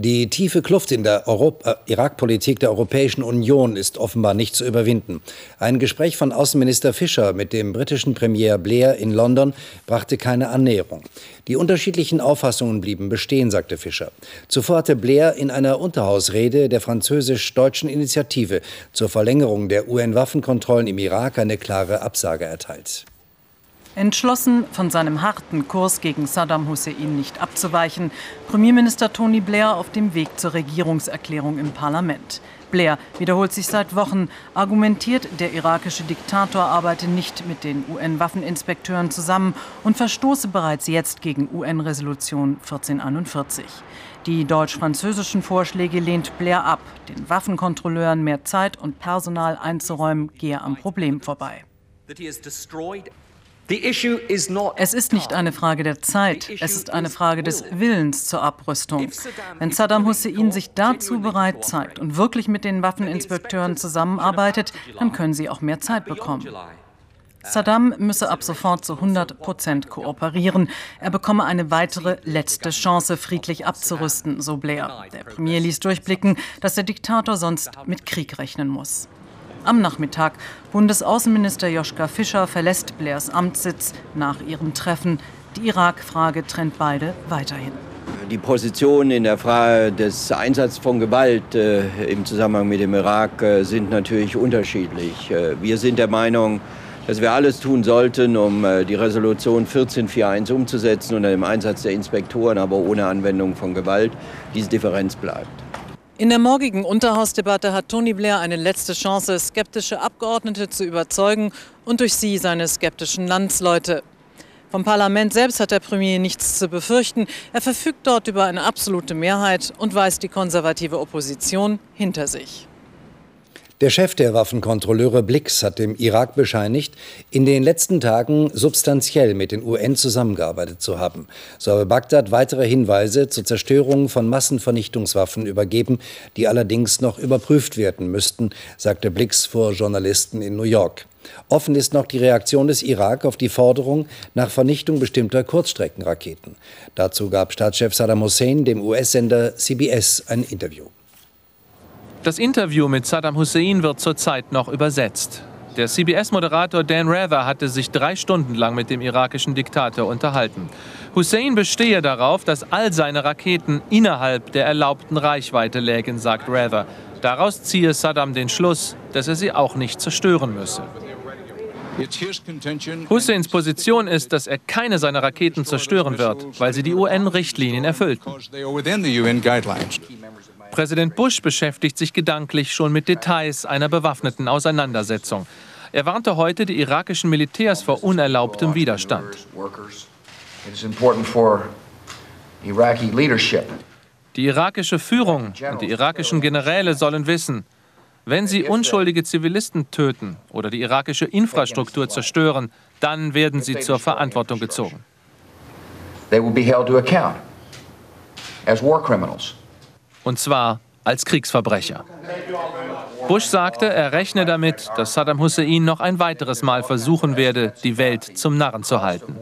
Die tiefe Kluft in der äh, Irak-Politik der Europäischen Union ist offenbar nicht zu überwinden. Ein Gespräch von Außenminister Fischer mit dem britischen Premier Blair in London brachte keine Annäherung. Die unterschiedlichen Auffassungen blieben bestehen, sagte Fischer. Zuvor hatte Blair in einer Unterhausrede der französisch-deutschen Initiative zur Verlängerung der UN-Waffenkontrollen im Irak eine klare Absage erteilt. Entschlossen, von seinem harten Kurs gegen Saddam Hussein nicht abzuweichen, Premierminister Tony Blair auf dem Weg zur Regierungserklärung im Parlament. Blair wiederholt sich seit Wochen, argumentiert, der irakische Diktator arbeite nicht mit den UN-Waffeninspekteuren zusammen und verstoße bereits jetzt gegen UN-Resolution 1441. Die deutsch-französischen Vorschläge lehnt Blair ab. Den Waffenkontrolleuren mehr Zeit und Personal einzuräumen, gehe am Problem vorbei. Es ist nicht eine Frage der Zeit, es ist eine Frage des Willens zur Abrüstung. Wenn Saddam Hussein sich dazu bereit zeigt und wirklich mit den Waffeninspekteuren zusammenarbeitet, dann können sie auch mehr Zeit bekommen. Saddam müsse ab sofort zu 100 Prozent kooperieren. Er bekomme eine weitere letzte Chance, friedlich abzurüsten, so Blair. Der Premier ließ durchblicken, dass der Diktator sonst mit Krieg rechnen muss. Am Nachmittag. Bundesaußenminister Joschka Fischer verlässt Blairs Amtssitz nach ihrem Treffen. Die Irak-Frage trennt beide weiterhin. Die Positionen in der Frage des Einsatzes von Gewalt äh, im Zusammenhang mit dem Irak äh, sind natürlich unterschiedlich. Äh, wir sind der Meinung, dass wir alles tun sollten, um äh, die Resolution 1441 umzusetzen unter dem Einsatz der Inspektoren, aber ohne Anwendung von Gewalt. Diese Differenz bleibt. In der morgigen Unterhausdebatte hat Tony Blair eine letzte Chance, skeptische Abgeordnete zu überzeugen und durch sie seine skeptischen Landsleute. Vom Parlament selbst hat der Premier nichts zu befürchten. Er verfügt dort über eine absolute Mehrheit und weist die konservative Opposition hinter sich. Der Chef der Waffenkontrolleure Blix hat dem Irak bescheinigt, in den letzten Tagen substanziell mit den UN zusammengearbeitet zu haben. So habe Bagdad weitere Hinweise zur Zerstörung von Massenvernichtungswaffen übergeben, die allerdings noch überprüft werden müssten, sagte Blix vor Journalisten in New York. Offen ist noch die Reaktion des Irak auf die Forderung nach Vernichtung bestimmter Kurzstreckenraketen. Dazu gab Staatschef Saddam Hussein dem US-Sender CBS ein Interview. Das Interview mit Saddam Hussein wird zurzeit noch übersetzt. Der CBS-Moderator Dan Rather hatte sich drei Stunden lang mit dem irakischen Diktator unterhalten. Hussein bestehe darauf, dass all seine Raketen innerhalb der erlaubten Reichweite lägen, sagt Rather. Daraus ziehe Saddam den Schluss, dass er sie auch nicht zerstören müsse. Husseins Position ist, dass er keine seiner Raketen zerstören wird, weil sie die UN-Richtlinien erfüllten. Präsident Bush beschäftigt sich gedanklich schon mit Details einer bewaffneten Auseinandersetzung. Er warnte heute die irakischen Militärs vor unerlaubtem Widerstand. Die irakische Führung und die irakischen Generäle sollen wissen, wenn sie unschuldige Zivilisten töten oder die irakische Infrastruktur zerstören, dann werden sie zur Verantwortung gezogen. They will be held to account as war criminals und zwar als Kriegsverbrecher. Bush sagte, er rechne damit, dass Saddam Hussein noch ein weiteres Mal versuchen werde, die Welt zum Narren zu halten.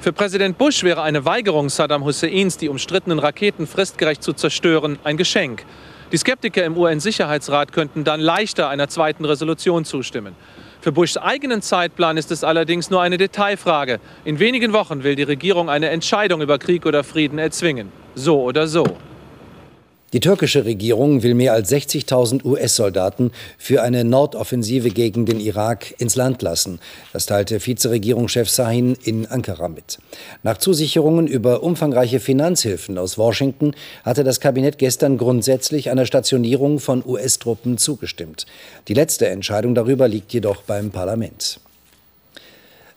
Für Präsident Bush wäre eine Weigerung Saddam Husseins, die umstrittenen Raketen fristgerecht zu zerstören, ein Geschenk. Die Skeptiker im UN-Sicherheitsrat könnten dann leichter einer zweiten Resolution zustimmen. Für Bushs eigenen Zeitplan ist es allerdings nur eine Detailfrage. In wenigen Wochen will die Regierung eine Entscheidung über Krieg oder Frieden erzwingen. So oder so. Die türkische Regierung will mehr als 60.000 US-Soldaten für eine Nordoffensive gegen den Irak ins Land lassen. Das teilte Vizeregierungschef Sahin in Ankara mit. Nach Zusicherungen über umfangreiche Finanzhilfen aus Washington hatte das Kabinett gestern grundsätzlich einer Stationierung von US-Truppen zugestimmt. Die letzte Entscheidung darüber liegt jedoch beim Parlament.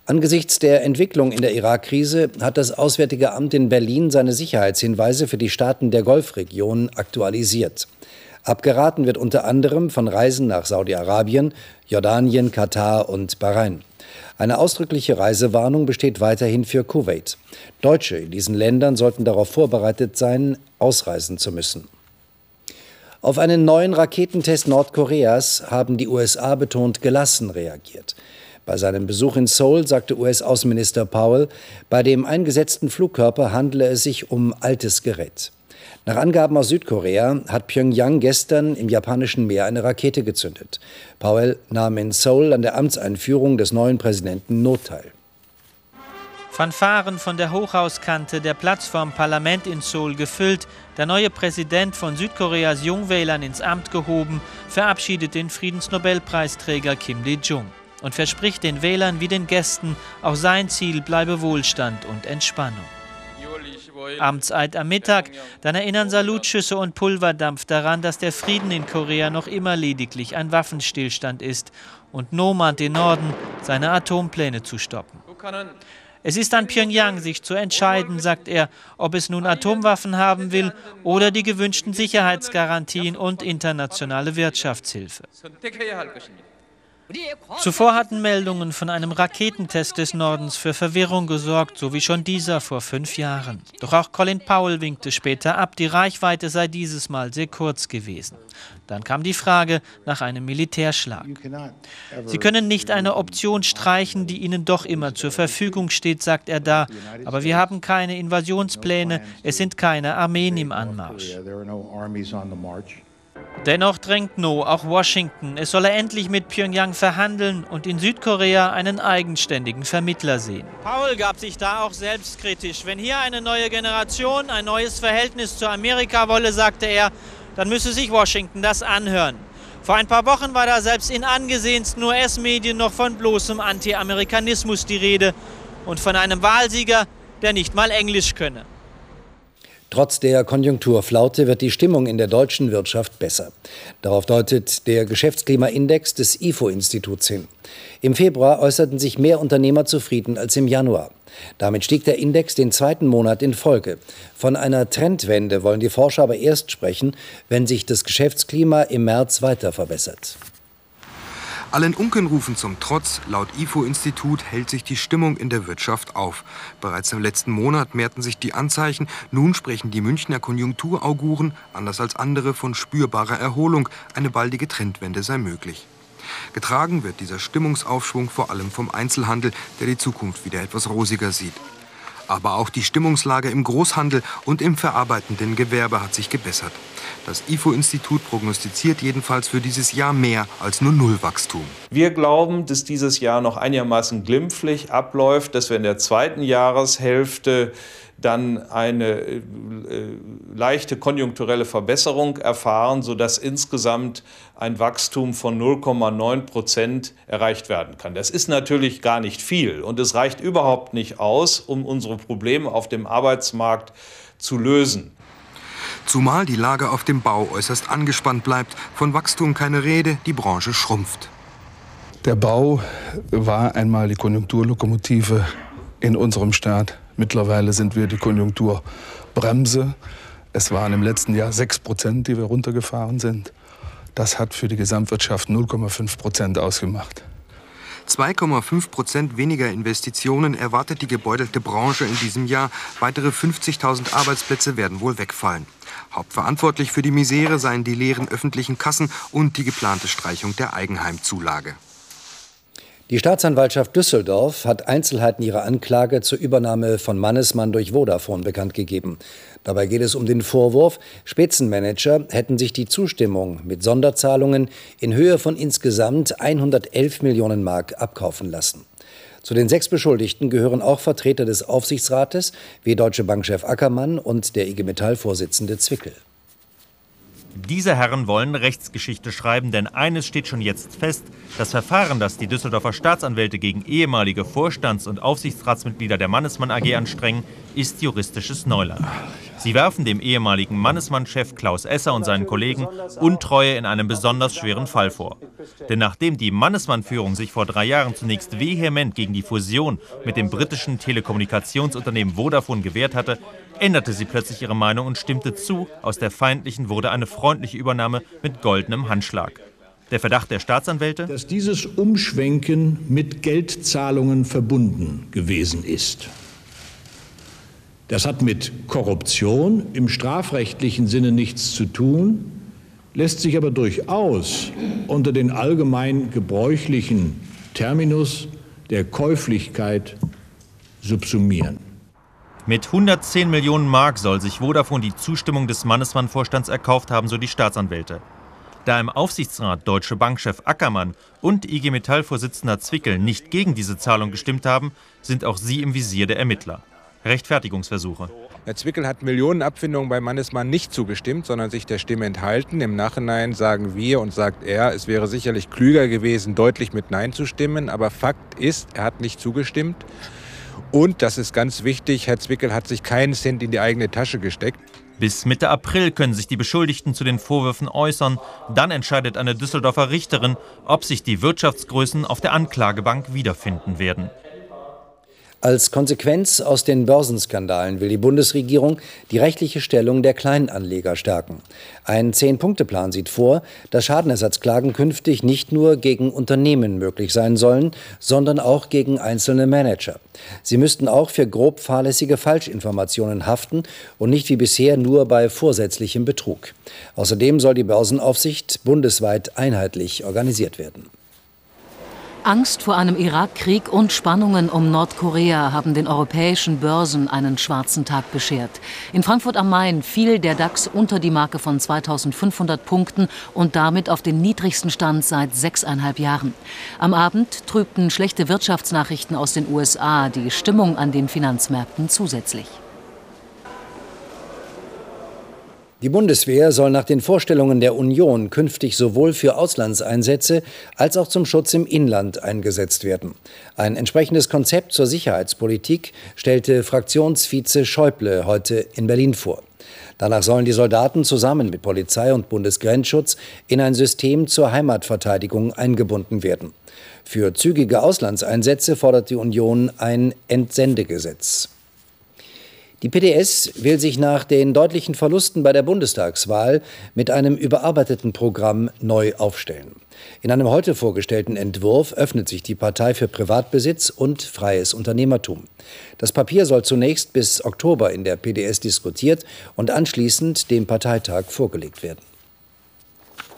Angesichts der Entwicklung in der Irak-Krise hat das Auswärtige Amt in Berlin seine Sicherheitshinweise für die Staaten der Golfregion aktualisiert. Abgeraten wird unter anderem von Reisen nach Saudi-Arabien, Jordanien, Katar und Bahrain. Eine ausdrückliche Reisewarnung besteht weiterhin für Kuwait. Deutsche in diesen Ländern sollten darauf vorbereitet sein, ausreisen zu müssen. Auf einen neuen Raketentest Nordkoreas haben die USA betont gelassen reagiert. Bei seinem Besuch in Seoul sagte US-Außenminister Powell, bei dem eingesetzten Flugkörper handle es sich um altes Gerät. Nach Angaben aus Südkorea hat Pyongyang gestern im japanischen Meer eine Rakete gezündet. Powell nahm in Seoul an der Amtseinführung des neuen Präsidenten Notteil. Fanfaren von der Hochhauskante, der Platz Parlament in Seoul gefüllt, der neue Präsident von Südkoreas Jungwählern ins Amt gehoben, verabschiedet den Friedensnobelpreisträger Kim Dae-jung und verspricht den Wählern wie den Gästen, auch sein Ziel bleibe Wohlstand und Entspannung. Amtseid am Mittag, dann erinnern Salutschüsse und Pulverdampf daran, dass der Frieden in Korea noch immer lediglich ein Waffenstillstand ist und No mahnt den Norden, seine Atompläne zu stoppen. Es ist an Pyongyang, sich zu entscheiden, sagt er, ob es nun Atomwaffen haben will oder die gewünschten Sicherheitsgarantien und internationale Wirtschaftshilfe. Zuvor hatten Meldungen von einem Raketentest des Nordens für Verwirrung gesorgt, so wie schon dieser vor fünf Jahren. Doch auch Colin Powell winkte später ab, die Reichweite sei dieses Mal sehr kurz gewesen. Dann kam die Frage nach einem Militärschlag. Sie können nicht eine Option streichen, die Ihnen doch immer zur Verfügung steht, sagt er da. Aber wir haben keine Invasionspläne, es sind keine Armeen im Anmarsch. Dennoch drängt No auch Washington, es solle endlich mit Pyongyang verhandeln und in Südkorea einen eigenständigen Vermittler sehen. Paul gab sich da auch selbstkritisch. Wenn hier eine neue Generation ein neues Verhältnis zu Amerika wolle, sagte er, dann müsse sich Washington das anhören. Vor ein paar Wochen war da selbst in angesehensten US-Medien noch von bloßem Anti-Amerikanismus die Rede und von einem Wahlsieger, der nicht mal Englisch könne. Trotz der Konjunkturflaute wird die Stimmung in der deutschen Wirtschaft besser. Darauf deutet der Geschäftsklimaindex des IFO-Instituts hin. Im Februar äußerten sich mehr Unternehmer zufrieden als im Januar. Damit stieg der Index den zweiten Monat in Folge. Von einer Trendwende wollen die Forscher aber erst sprechen, wenn sich das Geschäftsklima im März weiter verbessert. Allen Unkenrufen zum Trotz, laut IFO-Institut hält sich die Stimmung in der Wirtschaft auf. Bereits im letzten Monat mehrten sich die Anzeichen. Nun sprechen die Münchner Konjunkturauguren, anders als andere, von spürbarer Erholung. Eine baldige Trendwende sei möglich. Getragen wird dieser Stimmungsaufschwung vor allem vom Einzelhandel, der die Zukunft wieder etwas rosiger sieht. Aber auch die Stimmungslage im Großhandel und im verarbeitenden Gewerbe hat sich gebessert. Das IFO-Institut prognostiziert jedenfalls für dieses Jahr mehr als nur Nullwachstum. Wir glauben, dass dieses Jahr noch einigermaßen glimpflich abläuft, dass wir in der zweiten Jahreshälfte dann eine äh, leichte konjunkturelle Verbesserung erfahren, sodass insgesamt ein Wachstum von 0,9 Prozent erreicht werden kann. Das ist natürlich gar nicht viel und es reicht überhaupt nicht aus, um unsere Probleme auf dem Arbeitsmarkt zu lösen. Zumal die Lage auf dem Bau äußerst angespannt bleibt. Von Wachstum keine Rede, die Branche schrumpft. Der Bau war einmal die Konjunkturlokomotive in unserem Staat. Mittlerweile sind wir die Konjunkturbremse. Es waren im letzten Jahr 6 Prozent, die wir runtergefahren sind. Das hat für die Gesamtwirtschaft 0,5 Prozent ausgemacht. 2,5 Prozent weniger Investitionen erwartet die gebeutelte Branche in diesem Jahr. Weitere 50.000 Arbeitsplätze werden wohl wegfallen. Hauptverantwortlich für die Misere seien die leeren öffentlichen Kassen und die geplante Streichung der Eigenheimzulage. Die Staatsanwaltschaft Düsseldorf hat Einzelheiten ihrer Anklage zur Übernahme von Mannesmann durch Vodafone bekannt gegeben. Dabei geht es um den Vorwurf, Spitzenmanager hätten sich die Zustimmung mit Sonderzahlungen in Höhe von insgesamt 111 Millionen Mark abkaufen lassen. Zu den sechs Beschuldigten gehören auch Vertreter des Aufsichtsrates wie Deutsche Bankchef Ackermann und der IG Metall-Vorsitzende Zwickel. Diese Herren wollen Rechtsgeschichte schreiben, denn eines steht schon jetzt fest. Das Verfahren, das die Düsseldorfer Staatsanwälte gegen ehemalige Vorstands- und Aufsichtsratsmitglieder der Mannesmann AG anstrengen, ist juristisches Neuland. Sie werfen dem ehemaligen Mannesmann-Chef Klaus Esser und seinen Kollegen Untreue in einem besonders schweren Fall vor. Denn nachdem die Mannesmann-Führung sich vor drei Jahren zunächst vehement gegen die Fusion mit dem britischen Telekommunikationsunternehmen Vodafone gewehrt hatte, änderte sie plötzlich ihre Meinung und stimmte zu, aus der feindlichen wurde eine freundliche Übernahme mit goldenem Handschlag. Der Verdacht der Staatsanwälte? Dass dieses Umschwenken mit Geldzahlungen verbunden gewesen ist. Das hat mit Korruption im strafrechtlichen Sinne nichts zu tun. lässt sich aber durchaus unter den allgemein gebräuchlichen Terminus der Käuflichkeit subsumieren. Mit 110 Millionen Mark soll sich Vodafone die Zustimmung des Mannesmann-Vorstands erkauft haben, so die Staatsanwälte. Da im Aufsichtsrat Deutsche Bankchef Ackermann und IG Metall-Vorsitzender Zwickel nicht gegen diese Zahlung gestimmt haben, sind auch sie im Visier der Ermittler. Rechtfertigungsversuche. Herr Zwickel hat Millionenabfindungen bei Mannesmann nicht zugestimmt, sondern sich der Stimme enthalten. Im Nachhinein sagen wir und sagt er, es wäre sicherlich klüger gewesen, deutlich mit Nein zu stimmen. Aber Fakt ist, er hat nicht zugestimmt. Und, das ist ganz wichtig, Herr Zwickel hat sich keinen Cent in die eigene Tasche gesteckt. Bis Mitte April können sich die Beschuldigten zu den Vorwürfen äußern. Dann entscheidet eine Düsseldorfer Richterin, ob sich die Wirtschaftsgrößen auf der Anklagebank wiederfinden werden. Als Konsequenz aus den Börsenskandalen will die Bundesregierung die rechtliche Stellung der Kleinanleger stärken. Ein Zehn-Punkte-Plan sieht vor, dass Schadenersatzklagen künftig nicht nur gegen Unternehmen möglich sein sollen, sondern auch gegen einzelne Manager. Sie müssten auch für grob fahrlässige Falschinformationen haften und nicht wie bisher nur bei vorsätzlichem Betrug. Außerdem soll die Börsenaufsicht bundesweit einheitlich organisiert werden. Angst vor einem Irakkrieg und Spannungen um Nordkorea haben den europäischen Börsen einen schwarzen Tag beschert. In Frankfurt am Main fiel der DAX unter die Marke von 2500 Punkten und damit auf den niedrigsten Stand seit sechseinhalb Jahren. Am Abend trübten schlechte Wirtschaftsnachrichten aus den USA die Stimmung an den Finanzmärkten zusätzlich. Die Bundeswehr soll nach den Vorstellungen der Union künftig sowohl für Auslandseinsätze als auch zum Schutz im Inland eingesetzt werden. Ein entsprechendes Konzept zur Sicherheitspolitik stellte Fraktionsvize Schäuble heute in Berlin vor. Danach sollen die Soldaten zusammen mit Polizei und Bundesgrenzschutz in ein System zur Heimatverteidigung eingebunden werden. Für zügige Auslandseinsätze fordert die Union ein Entsendegesetz. Die PDS will sich nach den deutlichen Verlusten bei der Bundestagswahl mit einem überarbeiteten Programm neu aufstellen. In einem heute vorgestellten Entwurf öffnet sich die Partei für Privatbesitz und freies Unternehmertum. Das Papier soll zunächst bis Oktober in der PDS diskutiert und anschließend dem Parteitag vorgelegt werden.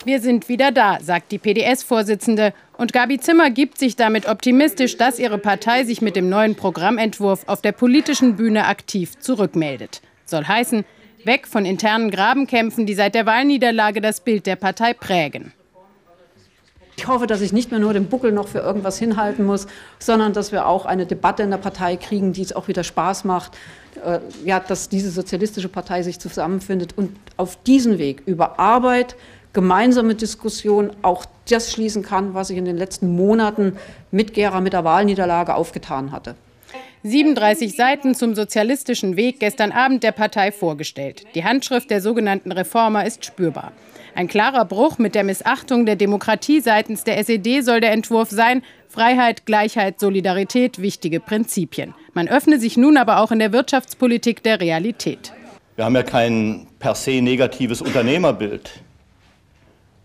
Wir sind wieder da, sagt die PDS-Vorsitzende. Und Gabi Zimmer gibt sich damit optimistisch, dass ihre Partei sich mit dem neuen Programmentwurf auf der politischen Bühne aktiv zurückmeldet. Soll heißen, weg von internen Grabenkämpfen, die seit der Wahlniederlage das Bild der Partei prägen. Ich hoffe, dass ich nicht mehr nur den Buckel noch für irgendwas hinhalten muss, sondern dass wir auch eine Debatte in der Partei kriegen, die es auch wieder Spaß macht, äh, ja, dass diese sozialistische Partei sich zusammenfindet und auf diesen Weg über Arbeit, gemeinsame Diskussion auch das schließen kann, was sich in den letzten Monaten mit Gera, mit der Wahlniederlage aufgetan hatte. 37 Seiten zum sozialistischen Weg gestern Abend der Partei vorgestellt. Die Handschrift der sogenannten Reformer ist spürbar. Ein klarer Bruch mit der Missachtung der Demokratie seitens der SED soll der Entwurf sein. Freiheit, Gleichheit, Solidarität, wichtige Prinzipien. Man öffne sich nun aber auch in der Wirtschaftspolitik der Realität. Wir haben ja kein per se negatives Unternehmerbild.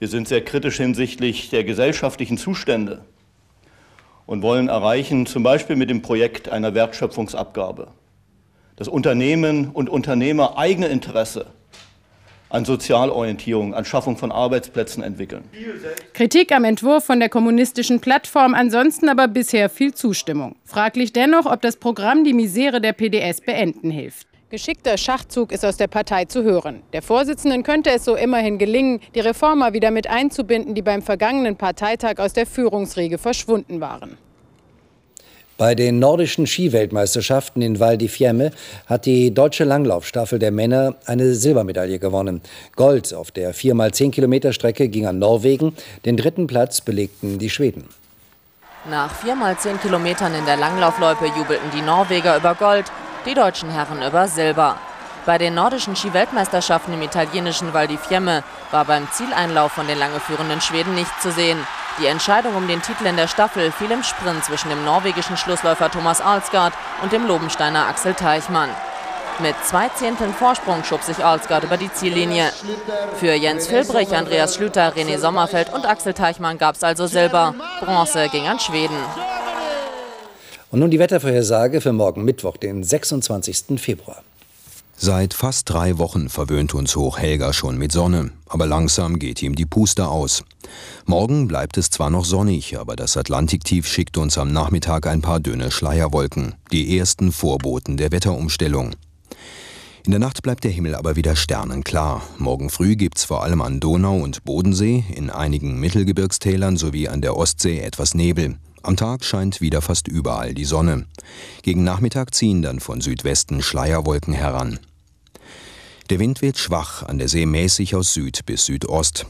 Wir sind sehr kritisch hinsichtlich der gesellschaftlichen Zustände und wollen erreichen, zum Beispiel mit dem Projekt einer Wertschöpfungsabgabe, dass Unternehmen und Unternehmer eigene Interesse an Sozialorientierung, an Schaffung von Arbeitsplätzen entwickeln. Kritik am Entwurf von der kommunistischen Plattform, ansonsten aber bisher viel Zustimmung. Fraglich dennoch, ob das Programm die Misere der PDS beenden hilft. Geschickter Schachzug ist aus der Partei zu hören. Der Vorsitzenden könnte es so immerhin gelingen, die Reformer wieder mit einzubinden, die beim vergangenen Parteitag aus der Führungsriege verschwunden waren. Bei den nordischen Skiweltmeisterschaften in Val di Fiemme hat die deutsche Langlaufstaffel der Männer eine Silbermedaille gewonnen. Gold auf der 4x10 Kilometer Strecke ging an Norwegen, den dritten Platz belegten die Schweden. Nach 4x10 Kilometern in der Langlaufloipe jubelten die Norweger über Gold, die deutschen Herren über Silber. Bei den nordischen Skiweltmeisterschaften im italienischen Val di Fiemme war beim Zieleinlauf von den lange führenden Schweden nichts zu sehen. Die Entscheidung um den Titel in der Staffel fiel im Sprint zwischen dem norwegischen Schlussläufer Thomas Alsgaard und dem Lobensteiner Axel Teichmann. Mit zwei Zehnteln Vorsprung schob sich Alsgaard über die Ziellinie. Für Jens Filbrich, Andreas Schlüter, René Sommerfeld und Axel Teichmann gab es also Silber. Bronze ging an Schweden. Und nun die Wettervorhersage für morgen Mittwoch, den 26. Februar. Seit fast drei Wochen verwöhnt uns Hochhelga schon mit Sonne, aber langsam geht ihm die Puste aus. Morgen bleibt es zwar noch sonnig, aber das Atlantiktief schickt uns am Nachmittag ein paar dünne Schleierwolken, die ersten Vorboten der Wetterumstellung. In der Nacht bleibt der Himmel aber wieder sternenklar. Morgen früh gibt's vor allem an Donau und Bodensee, in einigen Mittelgebirgstälern sowie an der Ostsee etwas Nebel. Am Tag scheint wieder fast überall die Sonne. Gegen Nachmittag ziehen dann von Südwesten Schleierwolken heran. Der Wind wird schwach, an der See mäßig aus Süd bis Südost.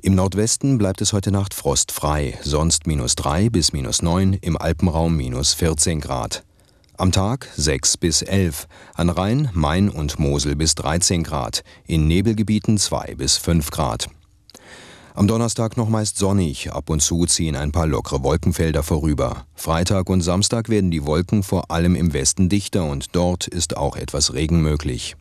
Im Nordwesten bleibt es heute Nacht frostfrei, sonst minus 3 bis minus 9, im Alpenraum minus 14 Grad. Am Tag 6 bis 11, an Rhein, Main und Mosel bis 13 Grad, in Nebelgebieten 2 bis 5 Grad. Am Donnerstag noch meist sonnig, ab und zu ziehen ein paar lockere Wolkenfelder vorüber. Freitag und Samstag werden die Wolken vor allem im Westen dichter und dort ist auch etwas Regen möglich.